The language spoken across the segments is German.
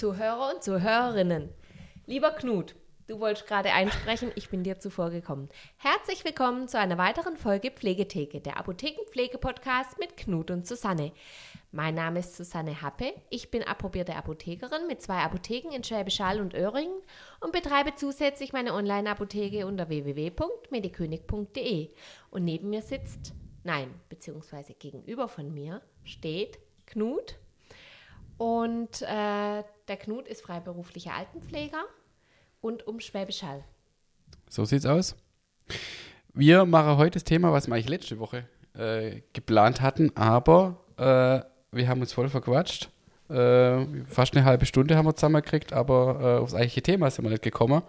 Zuhörer und Zuhörerinnen. Lieber Knut, du wolltest gerade einsprechen, ich bin dir zuvor gekommen. Herzlich willkommen zu einer weiteren Folge Pflegetheke, der Apothekenpflege-Podcast mit Knut und Susanne. Mein Name ist Susanne Happe, ich bin approbierte Apothekerin mit zwei Apotheken in Schwäbisch Hall und Öhringen und betreibe zusätzlich meine Online-Apotheke unter www.medikönig.de. Und neben mir sitzt, nein, beziehungsweise gegenüber von mir steht Knut. Und äh, der Knut ist freiberuflicher Altenpfleger und um Schwäbisch Hall. So sieht's aus. Wir machen heute das Thema, was wir eigentlich letzte Woche äh, geplant hatten, aber äh, wir haben uns voll verquatscht. Äh, fast eine halbe Stunde haben wir zusammengekriegt, aber äh, aufs eigentliche Thema sind wir nicht gekommen.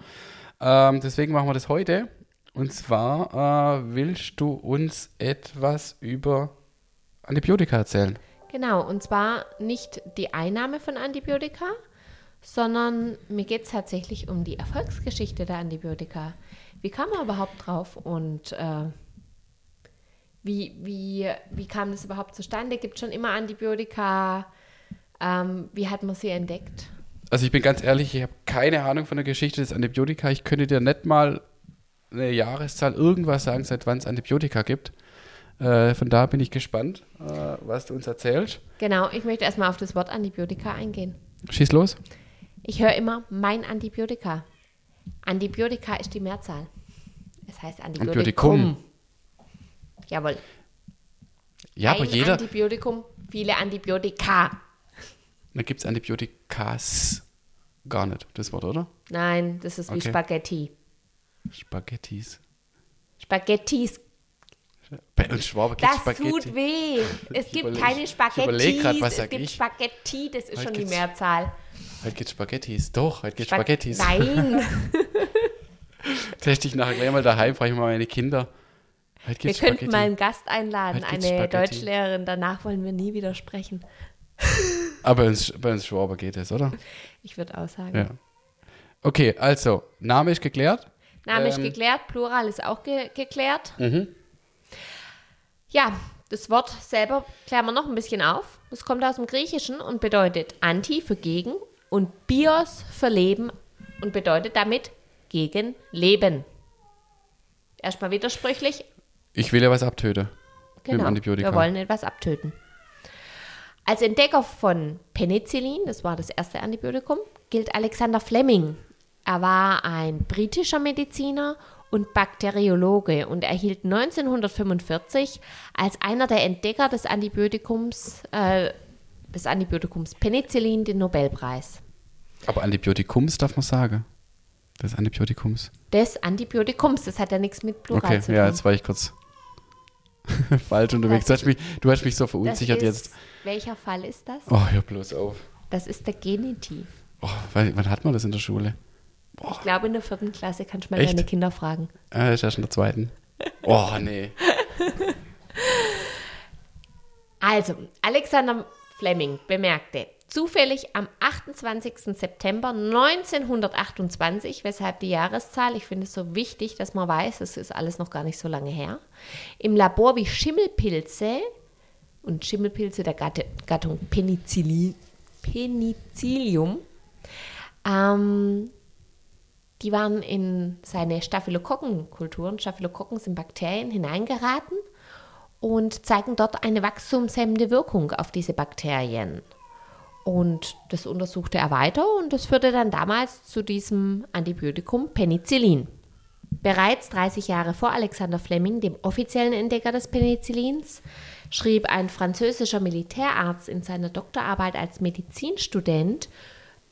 Ähm, deswegen machen wir das heute. Und zwar äh, willst du uns etwas über Antibiotika erzählen? Genau, und zwar nicht die Einnahme von Antibiotika, sondern mir geht es tatsächlich um die Erfolgsgeschichte der Antibiotika. Wie kam man überhaupt drauf und äh, wie, wie, wie kam das überhaupt zustande? Gibt es schon immer Antibiotika? Ähm, wie hat man sie entdeckt? Also ich bin ganz ehrlich, ich habe keine Ahnung von der Geschichte des Antibiotika. Ich könnte dir nicht mal eine Jahreszahl irgendwas sagen, seit wann es Antibiotika gibt. Äh, von da bin ich gespannt, äh, was du uns erzählst. Genau, ich möchte erstmal auf das Wort Antibiotika eingehen. Schieß los. Ich höre immer mein Antibiotika. Antibiotika ist die Mehrzahl. Es heißt Antibiotikum. Antibiotikum. Jawohl. Ja, aber Ein jeder. Antibiotikum, viele Antibiotika. Da gibt es Antibiotikas gar nicht, das Wort, oder? Nein, das ist wie Okay. Spaghetti. Spaghettis. Spaghettis, Bei uns Schwaben gibt das Spaghetti. tut weh. Es Ich gibt überleg- keine ich überleg Spaghettis, grad, was es sag gibt ich? Spaghetti, das ist Heute schon die Mehrzahl. Heute gibt Spaghettis. Doch, heute gibt Spag- Spaghettis. Nein, Teste ich nachher gleich mal daheim, frage ich mal meine Kinder. Heute wir gibt's könnten Spaghetti. mal einen Gast einladen, eine Spaghetti. Deutschlehrerin. Danach wollen wir nie wieder sprechen. Aber bei uns, bei uns Schwaber geht es, oder? Ich würde auch sagen. Ja. Okay, also, Name ist geklärt. Name ist Ähm. geklärt, Plural ist auch ge geklärt. Mhm. Ja, das Wort selber klären wir noch ein bisschen auf. Es kommt aus dem Griechischen und bedeutet Anti für gegen und Bios für Leben und bedeutet damit gegen Leben. Erstmal widersprüchlich. Ich will ja was abtöten. Genau, wir wollen etwas abtöten. Als Entdecker von Penicillin, das war das erste Antibiotikum, gilt Alexander Fleming. Er war ein britischer Mediziner und Bakteriologe und erhielt 1945 als einer der Entdecker des Antibiotikums, äh, des Antibiotikums Penicillin den Nobelpreis. Aber Antibiotikums darf man sagen. Des Antibiotikums. Des Antibiotikums, das hat ja nichts mit Plural Okay, zu tun. ja, jetzt war ich kurz falsch unterwegs. Du hast, mich, du hast mich so verunsichert ist, jetzt. Welcher Fall ist das? Oh, hör bloß auf. Das ist der Genitiv. Oh, wann, hat man das in der Schule? Ich glaube, in der vierten Klasse kannst du mal Echt? deine Kinder fragen. Ah, das ist erst in der zweiten. Oh, nee. Also, Alexander Fleming bemerkte zufällig am 28. September 1928, weshalb die Jahreszahl, ich finde es so wichtig, dass man weiß, es ist alles noch gar nicht so lange her, im Labor wie Schimmelpilze und Schimmelpilze der Gatte, Gattung Penicilli, Penicillium, ähm, die waren in seine Staphylokokkenkulturen, Staphylokokken sind Bakterien, hineingeraten und zeigen dort eine wachstumshemmende Wirkung auf diese Bakterien. Und das untersuchte er weiter und das führte dann damals zu diesem Antibiotikum Penicillin. Bereits 30 Jahre vor Alexander Fleming, dem offiziellen Entdecker des Penicillins, schrieb ein französischer Militärarzt in seiner Doktorarbeit als Medizinstudent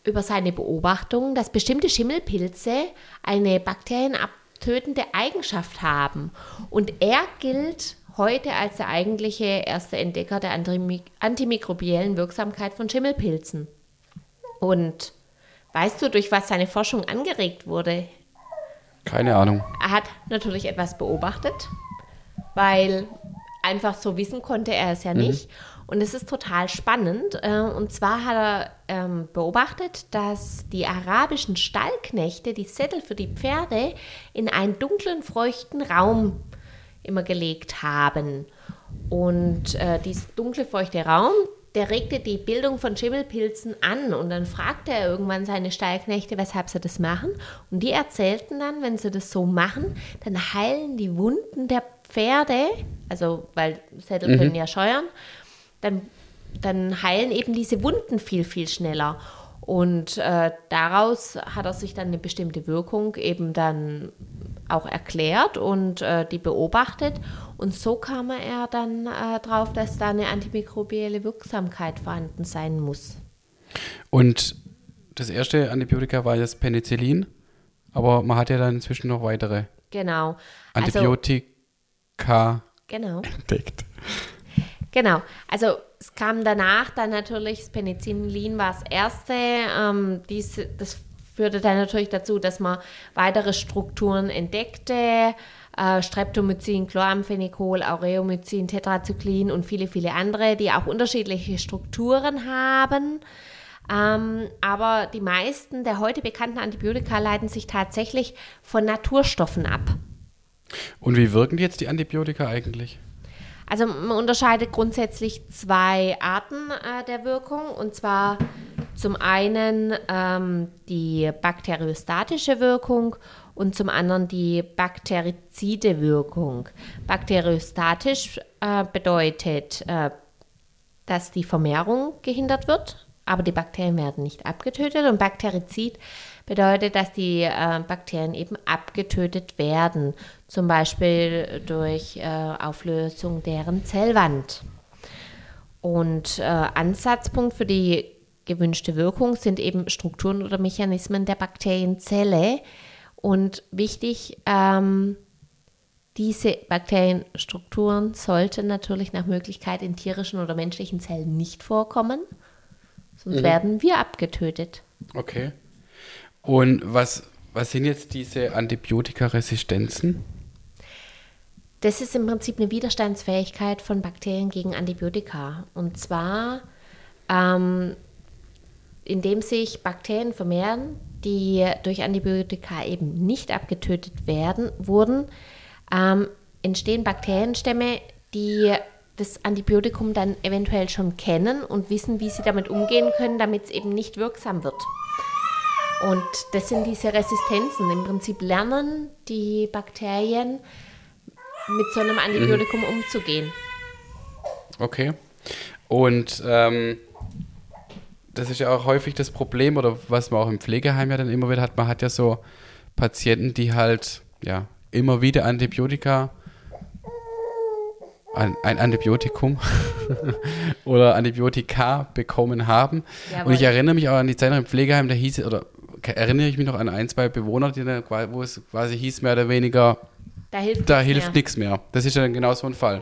über seine Beobachtung, dass bestimmte Schimmelpilze eine bakterienabtötende Eigenschaft haben. Und er gilt heute als der eigentliche erste Entdecker der antimi- antimikrobiellen Wirksamkeit von Schimmelpilzen. Und weißt du, durch was seine Forschung angeregt wurde? Keine Ahnung. Er hat natürlich etwas beobachtet, weil einfach so wissen konnte er es ja nicht. Und es ist total spannend. äh, Und zwar hat er ähm, beobachtet, dass die arabischen Stallknechte die Sättel für die Pferde in einen dunklen, feuchten Raum immer gelegt haben. Und äh, dieser dunkle, feuchte Raum, der regte die Bildung von Schimmelpilzen an und dann fragte er irgendwann seine Stallknechte, weshalb sie das machen. Und die erzählten dann, wenn sie das so machen, dann heilen die Wunden der Pferde, also weil Sättel können ja scheuern, dann, dann heilen eben diese Wunden viel, viel schneller. Und äh, daraus hat er sich dann eine bestimmte Wirkung eben dann auch erklärt und äh, die beobachtet. Und so kam er dann äh, drauf, dass da eine antimikrobielle Wirksamkeit vorhanden sein muss. Und das erste Antibiotika war jetzt Penicillin, aber man hat ja dann inzwischen noch weitere Genau. Antibiotika Genau. entdeckt. Genau. Also es kam danach dann natürlich, das Penicillin war das erste. Ähm, dies, das führte dann natürlich dazu, dass man weitere Strukturen entdeckte. Äh, Streptomycin, Chloramphenicol, Aureomycin, Tetrazyklin und viele, viele andere, die auch unterschiedliche Strukturen haben. Ähm, aber die meisten der heute bekannten Antibiotika leiten sich tatsächlich von Naturstoffen ab. Und wie wirken jetzt die Antibiotika eigentlich? Also man unterscheidet grundsätzlich zwei Arten äh, der Wirkung. Und zwar zum einen ähm, die bakteriostatische Wirkung und zum anderen die bakterizide Wirkung. Bakteriostatisch äh, bedeutet, äh, dass die Vermehrung gehindert wird, aber die Bakterien werden nicht abgetötet. Und Bakterizid bedeutet, dass die äh, Bakterien eben abgetötet werden, zum Beispiel durch äh, Auflösung deren Zellwand. Und äh, Ansatzpunkt für die gewünschte Wirkung sind eben Strukturen oder Mechanismen der Bakterienzelle. Und wichtig, ähm, diese Bakterienstrukturen sollten natürlich nach Möglichkeit in tierischen oder menschlichen Zellen nicht vorkommen, sonst Mhm. werden wir abgetötet. Okay. Und was, was sind jetzt diese Antibiotikaresistenzen? Das ist im Prinzip eine Widerstandsfähigkeit von Bakterien gegen Antibiotika. Und zwar, ähm, indem sich Bakterien vermehren, die durch Antibiotika eben nicht abgetötet werden, wurden, ähm, entstehen Bakterienstämme, die das Antibiotikum dann eventuell schon kennen und wissen, wie sie damit umgehen können, damit es eben nicht wirksam wird. Und das sind diese Resistenzen. Im Prinzip lernen die Bakterien mit so einem Antibiotikum umzugehen. Okay. Und ähm, das ist ja auch häufig das Problem, oder was man auch im Pflegeheim ja dann immer wieder hat, man hat ja so Patienten, die halt ja immer wieder Antibiotika, ein, ein Antibiotikum oder Antibiotika bekommen haben. Jawohl. Und ich erinnere mich auch an die Zeit im Pflegeheim, da hieß oder erinnere ich mich noch an ein, zwei Bewohner, die dann, qua- wo es quasi hieß, mehr oder weniger, Da hilft da nichts hilft mehr. nichts mehr. Das ist ja dann genau so ein Fall.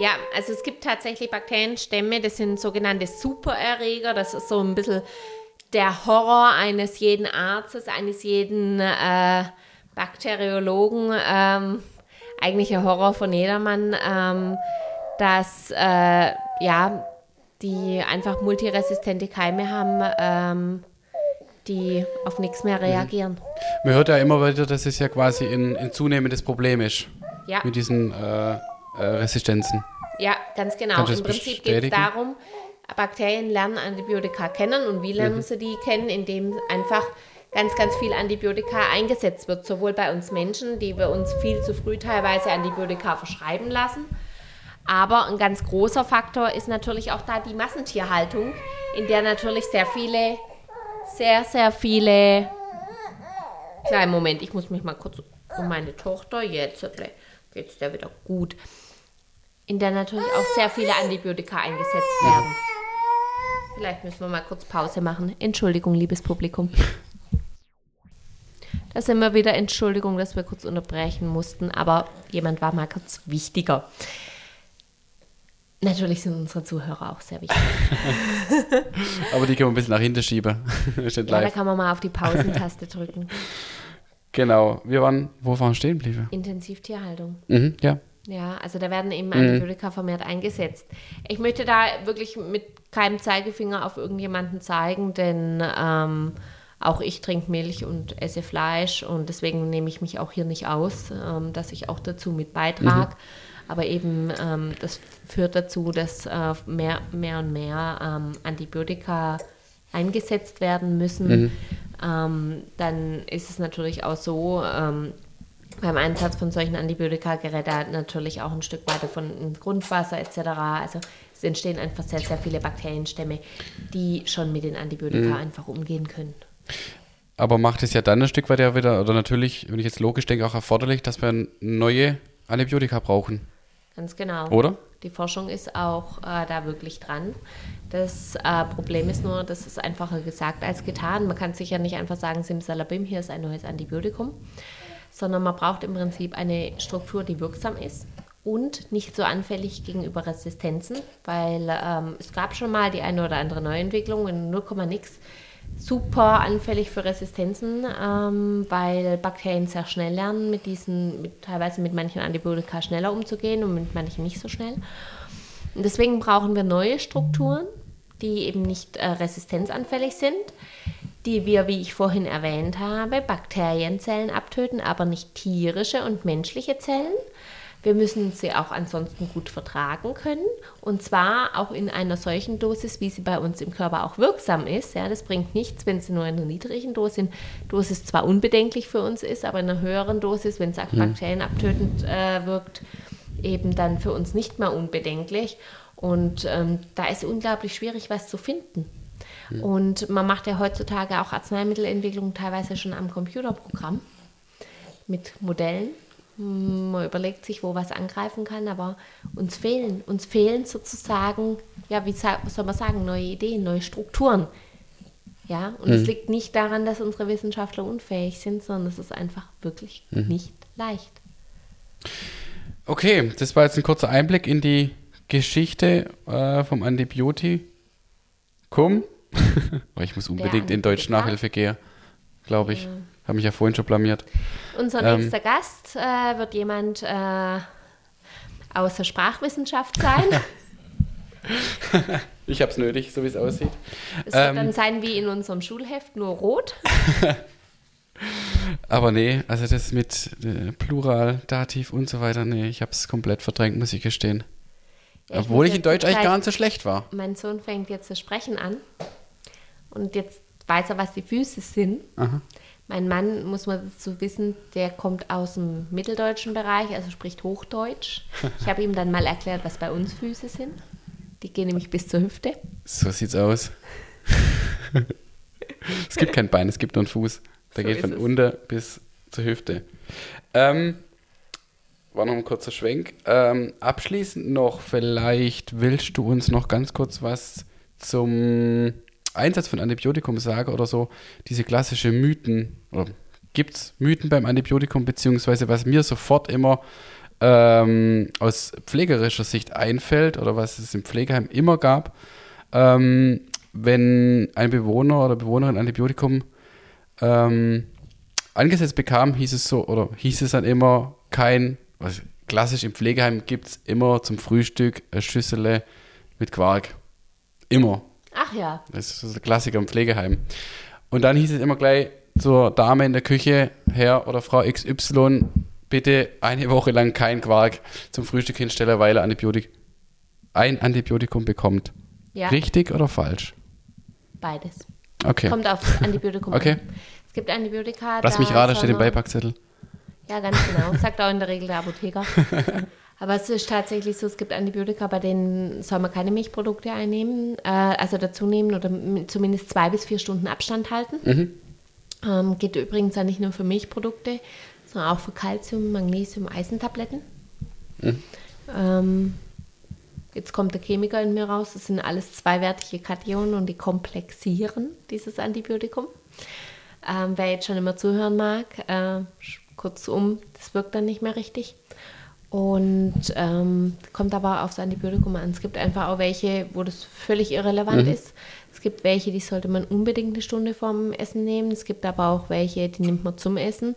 Ja, also es gibt tatsächlich Bakterienstämme, das sind sogenannte Supererreger. Das ist so ein bisschen der Horror eines jeden Arztes, eines jeden äh, Bakteriologen. Ähm, eigentlich ein Horror von jedermann, ähm, dass äh, ja, die einfach multiresistente Keime haben, ähm, die auf nichts mehr reagieren. Man hört ja immer wieder, dass es ja quasi ein, ein zunehmendes Problem ist Ja. mit diesen äh, äh, Resistenzen. Ja, ganz genau. Im Prinzip geht es darum, Bakterien lernen Antibiotika kennen und wie Mhm. lernen sie die kennen, indem einfach ganz, ganz viel Antibiotika eingesetzt wird, sowohl bei uns Menschen, die wir uns viel zu früh teilweise Antibiotika verschreiben lassen. Aber ein ganz großer Faktor ist natürlich auch da die Massentierhaltung, in der natürlich sehr viele, sehr, sehr viele. Kleinen Moment, ich muss mich mal kurz um meine Tochter. Jetzt geht's der wieder gut in der natürlich auch sehr viele Antibiotika eingesetzt werden. Vielleicht müssen wir mal kurz Pause machen. Entschuldigung, liebes Publikum. Da sind wir wieder. Entschuldigung, dass wir kurz unterbrechen mussten, aber jemand war mal kurz wichtiger. Natürlich sind unsere Zuhörer auch sehr wichtig. Aber die können wir ein bisschen nach hinten schieben. Ja, da kann man mal auf die Pausentaste drücken. Genau. Wir waren, wo waren wir stehen geblieben? Intensivtierhaltung. Mhm, ja. Ja, also da werden eben Antibiotika vermehrt eingesetzt. Ich möchte da wirklich mit keinem Zeigefinger auf irgendjemanden zeigen, denn ähm, auch ich trinke Milch und esse Fleisch und deswegen nehme ich mich auch hier nicht aus, ähm, dass ich auch dazu mit beitrage. Aber eben ähm, das führt dazu, dass äh, mehr, mehr und mehr ähm, Antibiotika eingesetzt werden müssen. Mhm. Ähm, dann ist es natürlich auch so, ähm, beim Einsatz von solchen Antibiotika gerät da natürlich auch ein Stück weiter von Grundwasser etc. Also es entstehen einfach sehr, sehr viele Bakterienstämme, die schon mit den Antibiotika mhm. einfach umgehen können. Aber macht es ja dann ein Stück weit ja wieder, oder natürlich, wenn ich jetzt logisch denke, auch erforderlich, dass wir neue Antibiotika brauchen. Ganz genau. Oder? Die Forschung ist auch äh, da wirklich dran. Das äh, Problem ist nur, das ist einfacher gesagt als getan. Man kann sich ja nicht einfach sagen, Simsalabim, hier ist ein neues Antibiotikum, sondern man braucht im Prinzip eine Struktur, die wirksam ist und nicht so anfällig gegenüber Resistenzen, weil ähm, es gab schon mal die eine oder andere Neuentwicklung in 0, nix super anfällig für Resistenzen, ähm, weil Bakterien sehr schnell lernen, mit diesen, mit, teilweise mit manchen Antibiotika schneller umzugehen und mit manchen nicht so schnell. Und deswegen brauchen wir neue Strukturen, die eben nicht äh, resistenzanfällig sind, die wir, wie ich vorhin erwähnt habe, Bakterienzellen abtöten, aber nicht tierische und menschliche Zellen. Wir müssen sie auch ansonsten gut vertragen können und zwar auch in einer solchen Dosis, wie sie bei uns im Körper auch wirksam ist. Ja, das bringt nichts, wenn sie nur in einer niedrigen Dosis, Dosis zwar unbedenklich für uns ist, aber in einer höheren Dosis, wenn es auch hm. bakterienabtötend äh, wirkt, eben dann für uns nicht mehr unbedenklich. Und ähm, da ist unglaublich schwierig, was zu finden. Hm. Und man macht ja heutzutage auch Arzneimittelentwicklung teilweise schon am Computerprogramm mit Modellen. Man überlegt sich, wo was angreifen kann, aber uns fehlen, uns fehlen sozusagen, ja, wie soll man sagen, neue Ideen, neue Strukturen. Ja, und es mhm. liegt nicht daran, dass unsere Wissenschaftler unfähig sind, sondern es ist einfach wirklich mhm. nicht leicht. Okay, das war jetzt ein kurzer Einblick in die Geschichte äh, vom Antibiotikum. ich muss unbedingt in Deutsch Nachhilfe gehen, glaube ich. Ja. Habe mich ja vorhin schon blamiert. Unser ähm, nächster Gast äh, wird jemand äh, aus der Sprachwissenschaft sein. ich habe es nötig, so wie es aussieht. Es ähm, wird dann sein wie in unserem Schulheft, nur rot. Aber nee, also das mit äh, Plural, Dativ und so weiter, nee, ich habe es komplett verdrängt, muss ich gestehen. Ja, ich Obwohl ich in Deutsch eigentlich gar nicht so schlecht war. Mein Sohn fängt jetzt zu sprechen an und jetzt weiß er, was die Füße sind. Aha. Mein Mann, muss man dazu wissen, der kommt aus dem mitteldeutschen Bereich, also spricht Hochdeutsch. Ich habe ihm dann mal erklärt, was bei uns Füße sind. Die gehen nämlich bis zur Hüfte. So sieht's aus. es gibt kein Bein, es gibt nur einen Fuß. Der so geht von unter bis zur Hüfte. Ähm, war noch ein kurzer Schwenk. Ähm, abschließend noch, vielleicht willst du uns noch ganz kurz was zum Einsatz von Antibiotikum sage oder so, diese klassische Mythen, oder gibt es Mythen beim Antibiotikum, beziehungsweise was mir sofort immer ähm, aus pflegerischer Sicht einfällt oder was es im Pflegeheim immer gab, ähm, wenn ein Bewohner oder Bewohnerin Antibiotikum ähm, angesetzt bekam, hieß es so, oder hieß es dann immer kein, was klassisch im Pflegeheim gibt es immer zum Frühstück eine Schüssel mit Quark. Immer. Ach ja. Das ist ein Klassiker im Pflegeheim. Und dann hieß es immer gleich zur Dame in der Küche, Herr oder Frau XY, bitte eine Woche lang kein Quark zum Frühstück hinstellen, weil er Antibiotik, ein Antibiotikum bekommt. Ja. Richtig oder falsch? Beides. Okay. Kommt auf Antibiotikum okay. an. Es gibt Antibiotika. Lass mich raten, steht im Beipackzettel. Ja, ganz genau. Sagt auch in der Regel der Apotheker. Aber es ist tatsächlich so, es gibt Antibiotika, bei denen soll man keine Milchprodukte einnehmen, äh, also dazu nehmen oder zumindest zwei bis vier Stunden Abstand halten. Mhm. Ähm, geht übrigens ja nicht nur für Milchprodukte, sondern auch für Kalzium, Magnesium, Eisentabletten. Mhm. Ähm, jetzt kommt der Chemiker in mir raus, das sind alles zweiwertige Kationen und die komplexieren dieses Antibiotikum. Ähm, wer jetzt schon immer zuhören mag, äh, kurzum, das wirkt dann nicht mehr richtig. Und ähm, kommt aber aufs Antibiotikum an. Es gibt einfach auch welche, wo das völlig irrelevant mhm. ist. Es gibt welche, die sollte man unbedingt eine Stunde vorm Essen nehmen. Es gibt aber auch welche, die nimmt man zum Essen.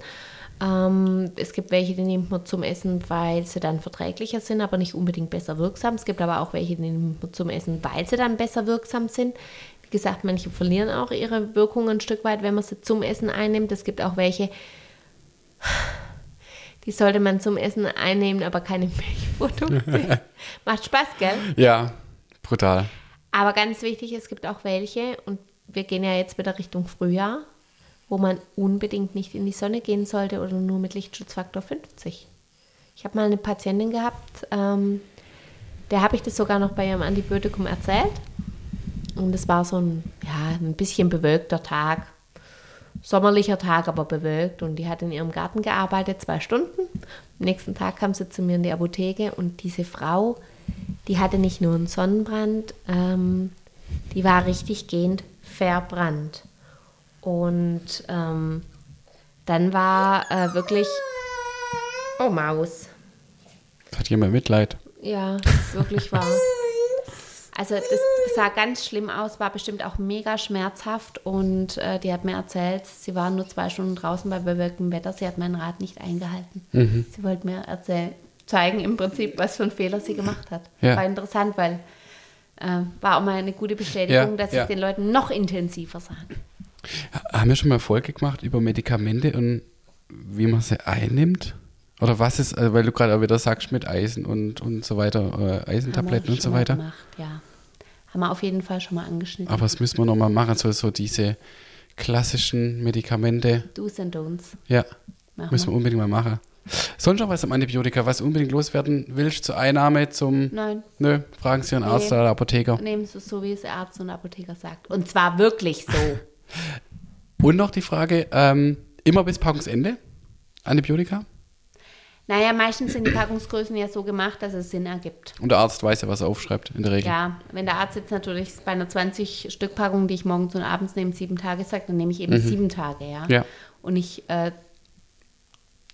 Ähm, es gibt welche, die nimmt man zum Essen, weil sie dann verträglicher sind, aber nicht unbedingt besser wirksam. Es gibt aber auch welche, die nimmt man zum Essen, weil sie dann besser wirksam sind. Wie gesagt, manche verlieren auch ihre Wirkung ein Stück weit, wenn man sie zum Essen einnimmt. Es gibt auch welche, Die sollte man zum Essen einnehmen, aber keine Milchprodukte. Macht Spaß, gell? Ja, brutal. Aber ganz wichtig, es gibt auch welche, und wir gehen ja jetzt wieder Richtung Frühjahr, wo man unbedingt nicht in die Sonne gehen sollte oder nur mit Lichtschutzfaktor 50. Ich habe mal eine Patientin gehabt, ähm, der habe ich das sogar noch bei ihrem Antibiotikum erzählt. Und es war so ein, ja, ein bisschen bewölkter Tag. Sommerlicher Tag, aber bewölkt. Und die hat in ihrem Garten gearbeitet, zwei Stunden. Am nächsten Tag kam sie zu mir in die Apotheke und diese Frau, die hatte nicht nur einen Sonnenbrand, ähm, die war richtig gehend verbrannt. Und ähm, dann war äh, wirklich. Oh, Maus. Hat jemand Mitleid? Ja, wirklich war. Also das sah ganz schlimm aus, war bestimmt auch mega schmerzhaft und äh, die hat mir erzählt, sie waren nur zwei Stunden draußen bei bewölktem Wetter, sie hat meinen Rat nicht eingehalten. Mhm. Sie wollte mir erzählen, zeigen im Prinzip, was für einen Fehler sie gemacht hat. Ja. War interessant, weil äh, war auch mal eine gute Bestätigung, Ja, dass ja. es den Leuten noch intensiver sagen. Haben wir schon mal Folge gemacht über Medikamente und wie man sie einnimmt? Oder was ist, äh, weil du gerade auch wieder sagst mit Eisen und, und so weiter, äh, Eisentabletten Haben wir und so weiter. Gemacht, ja. Haben wir auf jeden Fall schon mal angeschnitten. Aber das müssen wir nochmal machen, so, so diese klassischen Medikamente. Do's and Don'ts. Ja, Machen müssen wir unbedingt mal machen. Sonst noch was am Antibiotika, was du unbedingt loswerden willst zur Einnahme, zum... Nein, Nö, fragen Sie Ihren Arzt Nee. oder Apotheker. nehmen Sie es so, wie es der Arzt und Apotheker sagt. Und zwar wirklich so. Und noch die Frage, ähm, immer bis Packungsende Antibiotika? Naja, meistens sind die Packungsgrößen ja so gemacht, dass es Sinn ergibt. Und der Arzt weiß ja, was er aufschreibt, in der Regel. Ja, wenn der Arzt jetzt natürlich bei einer 20-Stück-Packung, die ich morgens und abends nehme, sieben Tage sagt, dann nehme ich eben sieben Tage, ja. Mhm. Ja. Und nicht äh,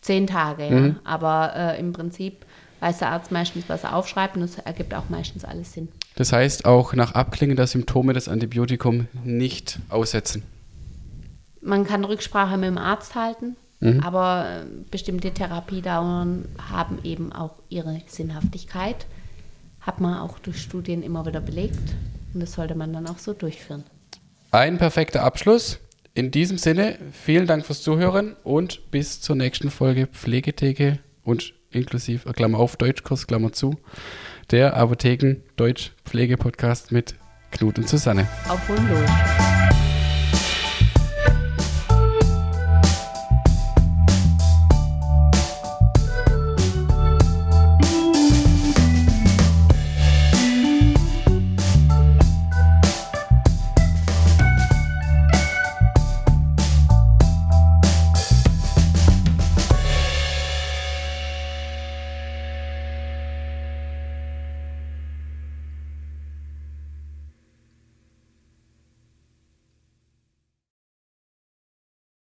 zehn Tage, ja. Mhm. Aber äh, im Prinzip weiß der Arzt meistens, was er aufschreibt und das ergibt auch meistens alles Sinn. Das heißt, auch nach Abklingen der Symptome das Antibiotikum nicht aussetzen. Man kann Rücksprache mit dem Arzt halten, Mhm. aber äh, bestimmte Therapiedauern haben eben auch ihre Sinnhaftigkeit. Hat man auch durch Studien immer wieder belegt und das sollte man dann auch so durchführen. Ein perfekter Abschluss. In diesem Sinne, vielen Dank fürs Zuhören und bis zur nächsten Folge Pflegetheke und inklusive, äh, Klammer auf, Deutschkurs, Klammer zu, der Apotheken Deutsch Pflege Podcast mit Knut und Susanne. Auf und los.